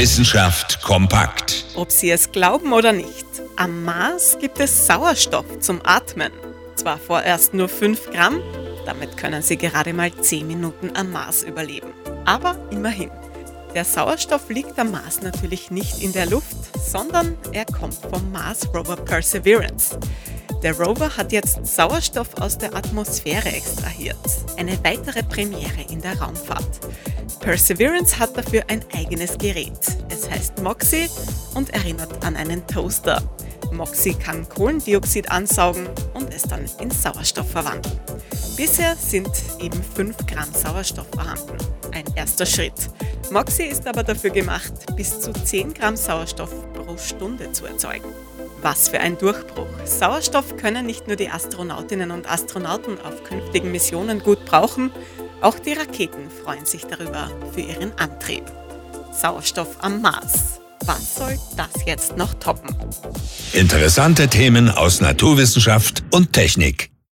Wissenschaft kompakt. Ob Sie es glauben oder nicht, am Mars gibt es Sauerstoff zum Atmen. Zwar vorerst nur 5 Gramm, damit können Sie gerade mal 10 Minuten am Mars überleben. Aber immerhin. Der Sauerstoff liegt am Mars natürlich nicht in der Luft, sondern er kommt vom Mars Rover Perseverance. Der Rover hat jetzt Sauerstoff aus der Atmosphäre extrahiert. Eine weitere Premiere in der Raumfahrt. Perseverance hat dafür ein eigenes Gerät. Es heißt Moxie und erinnert an einen Toaster. Moxie kann Kohlendioxid ansaugen und es dann in Sauerstoff verwandeln. Bisher sind eben 5 Gramm Sauerstoff vorhanden. Ein erster Schritt. Moxie ist aber dafür gemacht, bis zu 10 Gramm Sauerstoff pro Stunde zu erzeugen. Was für ein Durchbruch. Sauerstoff können nicht nur die Astronautinnen und Astronauten auf künftigen Missionen gut brauchen, auch die Raketen freuen sich darüber für ihren Antrieb. Sauerstoff am Mars. Was soll das jetzt noch toppen? Interessante Themen aus Naturwissenschaft und Technik.